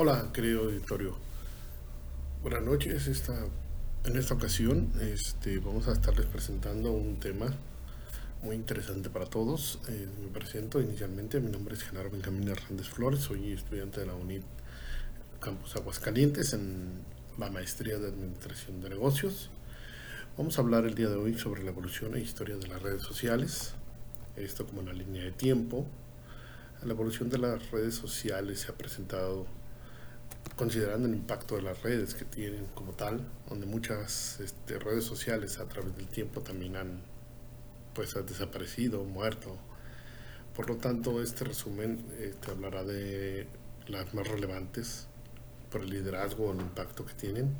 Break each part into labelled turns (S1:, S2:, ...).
S1: Hola, querido auditorio. Buenas noches. Esta, en esta ocasión este, vamos a estarles presentando un tema muy interesante para todos. Eh, me presento inicialmente. Mi nombre es Genaro Benjamín Hernández Flores. Soy estudiante de la UNIT Campus Aguascalientes en la maestría de Administración de Negocios. Vamos a hablar el día de hoy sobre la evolución e historia de las redes sociales. Esto como una línea de tiempo. La evolución de las redes sociales se ha presentado considerando el impacto de las redes que tienen como tal, donde muchas este, redes sociales a través del tiempo también han pues desaparecido, muerto. Por lo tanto, este resumen este, hablará de las más relevantes por el liderazgo o el impacto que tienen.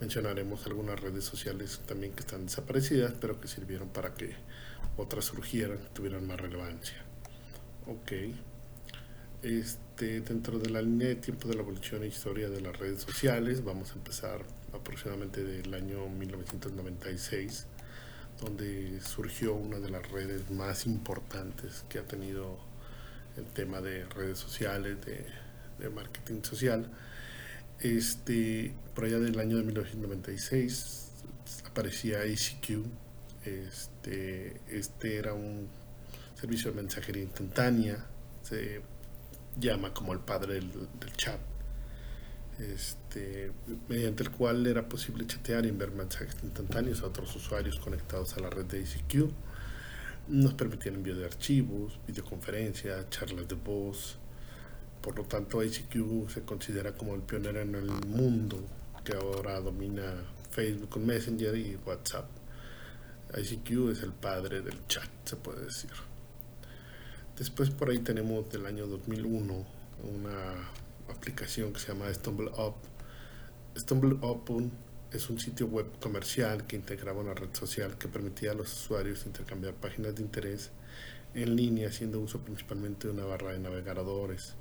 S1: Mencionaremos algunas redes sociales también que están desaparecidas, pero que sirvieron para que otras surgieran, tuvieran más relevancia. Ok. Este, dentro de la línea de tiempo de la evolución e historia de las redes sociales, vamos a empezar aproximadamente del año 1996, donde surgió una de las redes más importantes que ha tenido el tema de redes sociales, de, marketing social. Este, por allá del año de 1996 aparecía ICQ. Este, este era un servicio de mensajería instantánea. Llama como el padre del, chat, este, mediante el cual era posible chatear y enviar mensajes instantáneos a otros usuarios conectados a la red de ICQ. Nos permitían envío de archivos, videoconferencias, charlas de voz. Por lo tanto, ICQ se considera como el pionero en el mundo que ahora domina Facebook con Messenger y WhatsApp. ICQ es el padre del chat, se puede decir. Después por ahí tenemos del año 2001 una aplicación que se llama StumbleUp. StumbleUp es un sitio web comercial que integraba una red social que permitía a los usuarios intercambiar páginas de interés en línea haciendo uso principalmente de una barra de navegadores.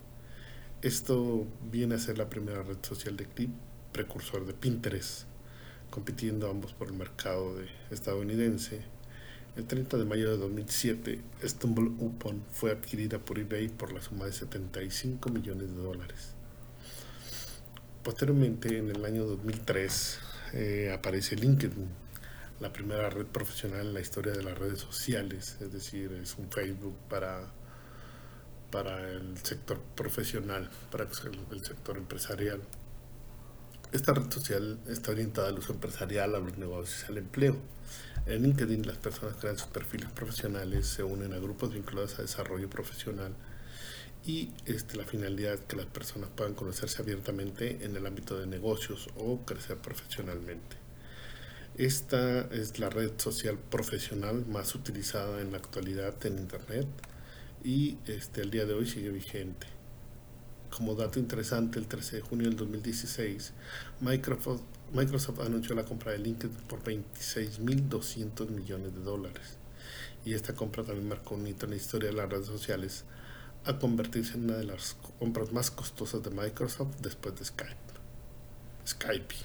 S1: Esto viene a ser la primera red social de clip precursor de Pinterest, compitiendo ambos por el mercado estadounidense el 30 de mayo de 2007, Stumble Upon fue adquirida por eBay por la suma de 75 millones de dólares. Posteriormente, en el año 2003, eh, aparece LinkedIn, la primera red profesional en la historia de las redes sociales, es decir, es un Facebook para, para el sector profesional, para el sector empresarial. Esta red social está orientada al uso empresarial, a los negocios y al empleo. En LinkedIn las personas crean sus perfiles profesionales, se unen a grupos vinculados a desarrollo profesional y este, la finalidad es que las personas puedan conocerse abiertamente en el ámbito de negocios o crecer profesionalmente. Esta es la red social profesional más utilizada en la actualidad en Internet y este, el día de hoy sigue vigente. Como dato interesante, el 13 de junio del 2016, Microsoft, anunció la compra de LinkedIn por 26.200 millones de dólares. Y esta compra también marcó un hito en la historia de las redes sociales a convertirse en una de las compras más costosas de Microsoft después de Skype. Skype.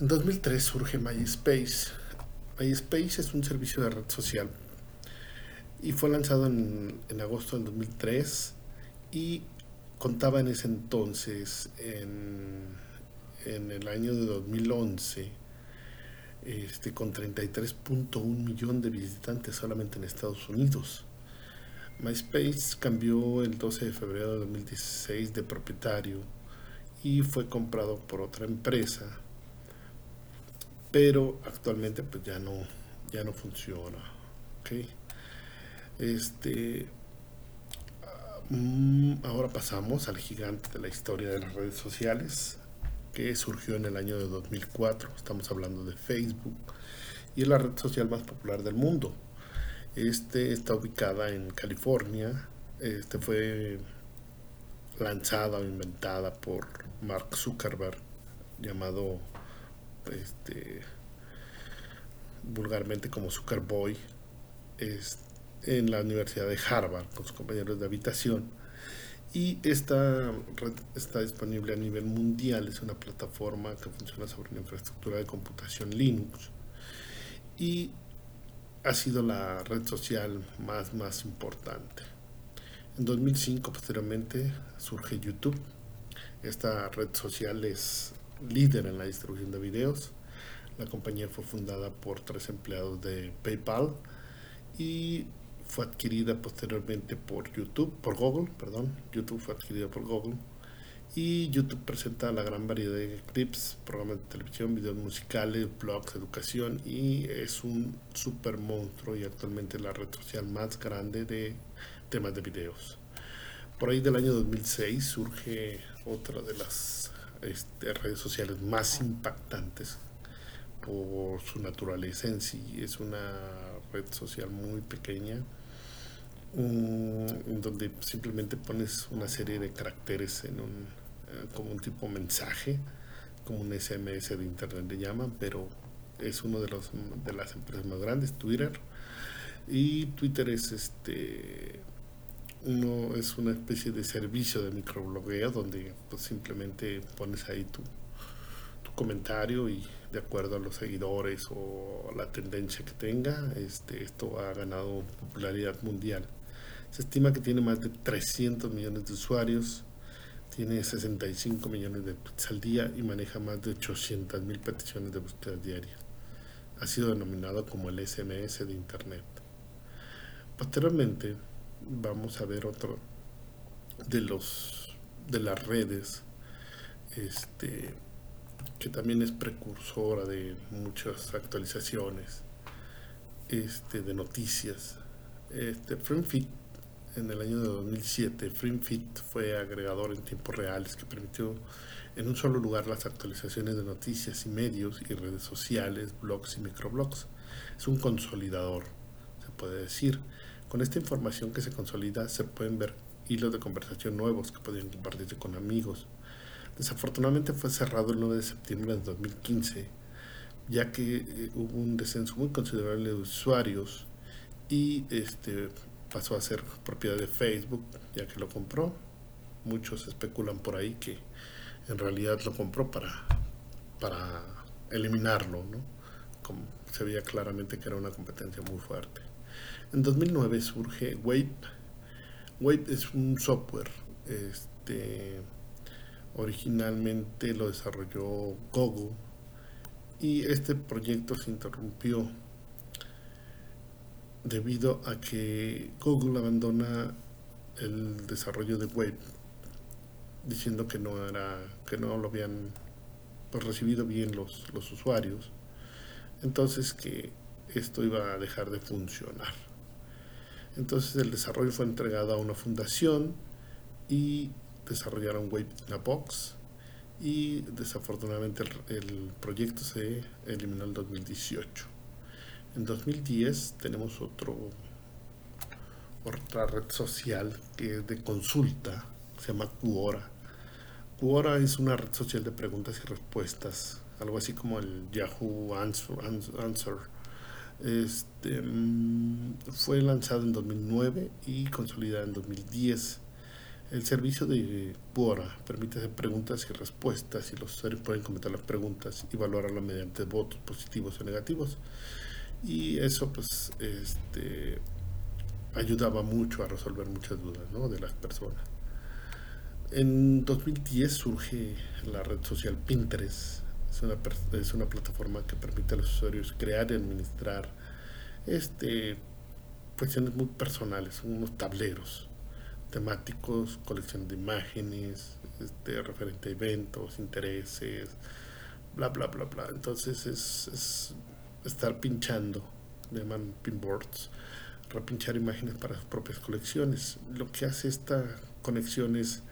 S1: En 2003 surge MySpace. MySpace es un servicio de red social y fue lanzado en, en agosto del 2003 y contaba en ese entonces, en, en el año de 2011, este, con 33.1 millón de visitantes solamente en Estados Unidos. MySpace cambió el 12 de febrero de 2016 de propietario y fue comprado por otra empresa, pero actualmente pues ya no, ya no funciona. ¿okay? Este, ahora pasamos al gigante de la historia de las redes sociales, que surgió en el año de 2004. Estamos hablando de Facebook y es la red social más popular del mundo. Este está ubicada en California. Este fue lanzada o inventada por Mark Zuckerberg, llamado este, vulgarmente como Zuckerboy. Este, en la Universidad de Harvard con sus compañeros de habitación. Y esta red está disponible a nivel mundial, es una plataforma que funciona sobre una infraestructura de computación Linux y ha sido la red social más, más importante. En 2005 posteriormente surge YouTube Esta red social es líder en la distribución de videos. La compañía fue fundada por tres empleados de PayPal y fue adquirida posteriormente por YouTube, por Google, perdón. YouTube fue adquirida por Google. Y YouTube presenta la gran variedad de clips, programas de televisión, videos musicales, blogs, educación y es un super monstruo y actualmente la red social más grande de temas de videos. Por ahí del año 2006 surge otra de las este, redes sociales más impactantes por su naturaleza en sí. Es una red social muy pequeña, en donde simplemente pones una serie de caracteres en un, eh, como un tipo mensaje, como un SMS de internet le llaman, pero es uno de los de las empresas más grandes, Twitter. Y Twitter es este uno es una especie de servicio de microblogueo donde pues simplemente pones ahí tu comentario y de acuerdo a los seguidores o la tendencia que tenga, este, esto ha ganado popularidad mundial. Se estima que tiene más de 300 millones de usuarios, tiene 65 millones de tweets al día y maneja más de 800 mil peticiones de búsqueda diaria. Ha sido denominado como el SMS de Internet. Posteriormente, vamos a ver otro de los de las redes este que también es precursora de muchas actualizaciones este de noticias este FrameFit en el año de 2007 FrameFit fue agregador en tiempos reales que permitió en un solo lugar las actualizaciones de noticias y medios y redes sociales, blogs y microblogs. Es un consolidador, se puede decir, con esta información que se consolida se pueden ver hilos de conversación nuevos que podrían compartirse con amigos. Desafortunadamente fue cerrado el 9 de septiembre de 2015, ya que eh, hubo un descenso muy considerable de usuarios y este pasó a ser propiedad de Facebook, ya que lo compró. Muchos especulan por ahí que en realidad lo compró para, para eliminarlo, ¿no? Como se veía claramente que era una competencia muy fuerte. En 2009 surge Wave. Wave es un software. Este, originalmente lo desarrolló Google y este proyecto se interrumpió debido a que Google abandona el desarrollo de Wave diciendo que no era que no lo habían pues, recibido bien los, los usuarios. Entonces que esto iba a dejar de funcionar. Entonces el desarrollo fue entregado a una fundación y desarrollaron Wave in a Box y desafortunadamente el, proyecto se eliminó en 2018. En 2010 tenemos otra red social que es de consulta, se llama Quora. Quora es una red social de preguntas y respuestas, algo así como el Yahoo Answer, Answer este, mm, fue lanzado en 2009 y consolidado en 2010. El servicio de Quora permite hacer preguntas y respuestas y los usuarios pueden comentar las preguntas y valorarlas mediante votos positivos o negativos. Y eso pues este, ayudaba mucho a resolver muchas dudas de las personas. En 2010 surge la red social Pinterest es una, es una plataforma que permite a los usuarios crear y administrar este, cuestiones muy personales, unos tableros temáticos, colección de imágenes, este, referente a eventos, intereses, bla, bla, bla, bla. Entonces es, es estar pinchando, llaman pinboards, repinchar imágenes para sus propias colecciones. Lo que hace esta conexión es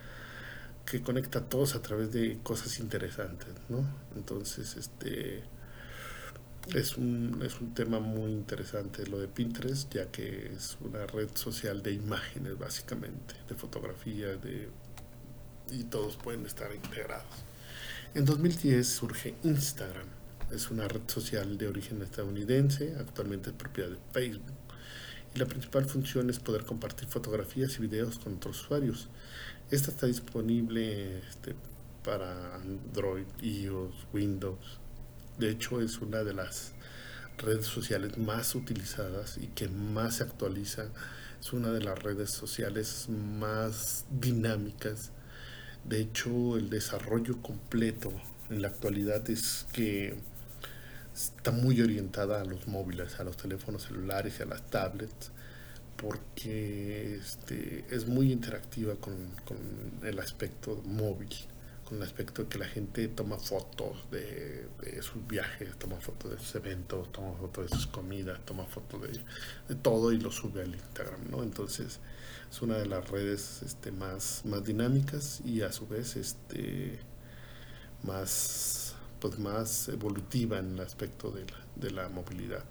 S1: que conecta a todos a través de cosas interesantes, ¿no? Entonces, este es un, es un tema muy interesante lo de Pinterest, ya que es una red social de imágenes, básicamente, de fotografía, de y todos pueden estar integrados. En 2010 surge Instagram, es una red social de origen estadounidense, actualmente es propiedad de Facebook, y la principal función es poder compartir fotografías y videos con otros usuarios. Esta está disponible este, para Android, iOS, Windows. De hecho, es una de las redes sociales más utilizadas y que más se actualiza. Es una de las redes sociales más dinámicas De hecho, el desarrollo completo en la actualidad es que está muy orientada a los móviles, a los teléfonos celulares y a las tablets, porque este, es muy interactiva con, con el aspecto móvil con el aspecto de que la gente toma fotos de, sus viajes, toma fotos de sus eventos, toma fotos de sus comidas, toma fotos de, todo y lo sube al Instagram, ¿no? Entonces es una de las redes este, más, dinámicas y a su vez este, más, pues más evolutiva en el aspecto de la, de movilidad.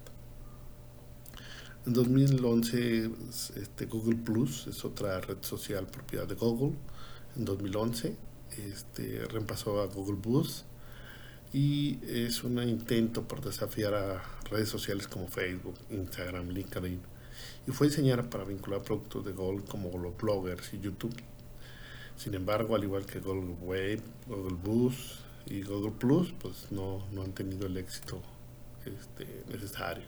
S1: En 2011 este, Google Plus es otra red social propiedad de Google. En 2011 este, reemplazó a Google Boost y es un intento por desafiar a redes sociales como Facebook, Instagram, LinkedIn y fue diseñada para vincular productos de Google como los bloggers y YouTube. Sin embargo, al igual que Google Wave, Google Boost y Google Plus, pues no, no han tenido el éxito este, necesario.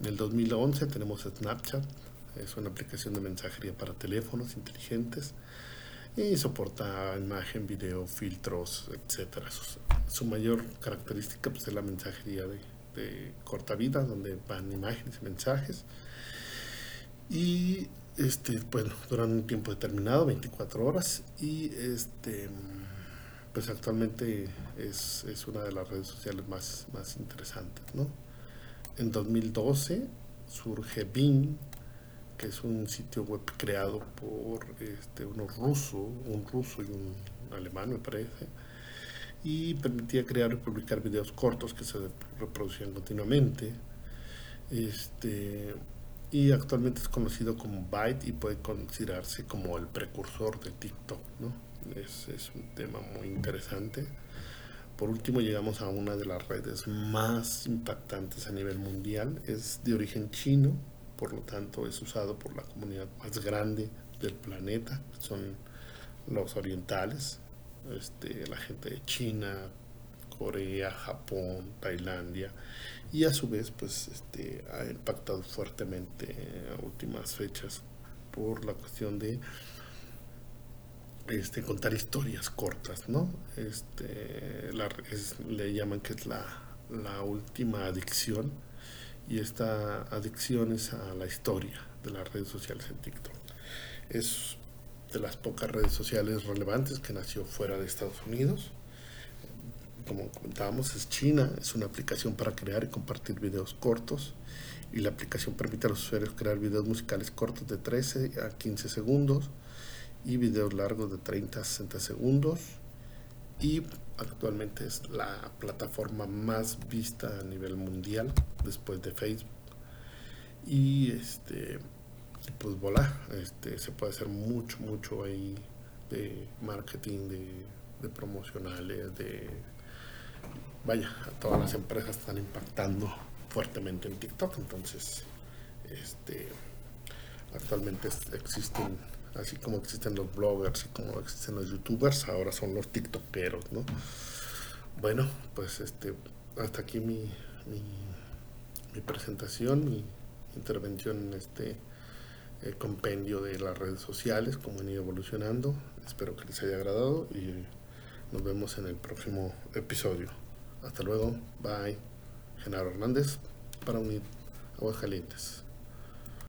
S1: En el 2011 tenemos Snapchat, es una aplicación de mensajería para teléfonos inteligentes y soporta imagen, video, filtros, etcétera. Su, mayor característica pues, es la mensajería de, corta vida, donde van imágenes y mensajes. Y este, bueno, duran un tiempo determinado, 24 horas, y este pues actualmente es, es una de las redes sociales más, más interesantes, ¿no? En 2012 surge Bing, es un sitio web creado por este, unos rusos, un ruso y un alemán me parece, y permitía crear y publicar videos cortos que se reproducían continuamente. Este, y actualmente es conocido como Byte y puede considerarse como el precursor de TikTok. ¿no? Es, es un tema muy interesante. Por último, llegamos a una de las redes más impactantes a nivel mundial. Es de origen chino, por lo tanto es usado por la comunidad más grande del planeta, son los orientales, este, la gente de China, Corea, Japón, Tailandia, y a su vez pues este, ha impactado fuertemente a últimas fechas por la cuestión de este, contar historias cortas, ¿no? Este, le llaman que es la, la última adicción y esta adicción es a la historia de las redes sociales en TikTok. Es de las pocas redes sociales relevantes que nació fuera de Estados Unidos. Como comentábamos, es China, es una aplicación para crear y compartir videos cortos y la aplicación permite a los usuarios crear videos musicales cortos de 13 a 15 segundos y videos largos de 30 a 60 segundos y actualmente es la plataforma más vista a nivel mundial después de Facebook. Y este pues voilà este se puede hacer mucho mucho ahí de marketing de, de promocionales de vaya todas las empresas están impactando fuertemente en TikTok entonces este actualmente existen así como existen los bloggers y como existen los youtubers, ahora son los tiktokeros, ¿no? Bueno, pues este, hasta aquí mi, presentación, mi intervención en este eh, compendio de las redes sociales, cómo han ido evolucionando. Espero que les haya agradado y nos vemos en el próximo episodio. Hasta luego, bye. Genaro Hernández para unir Aguascalientes.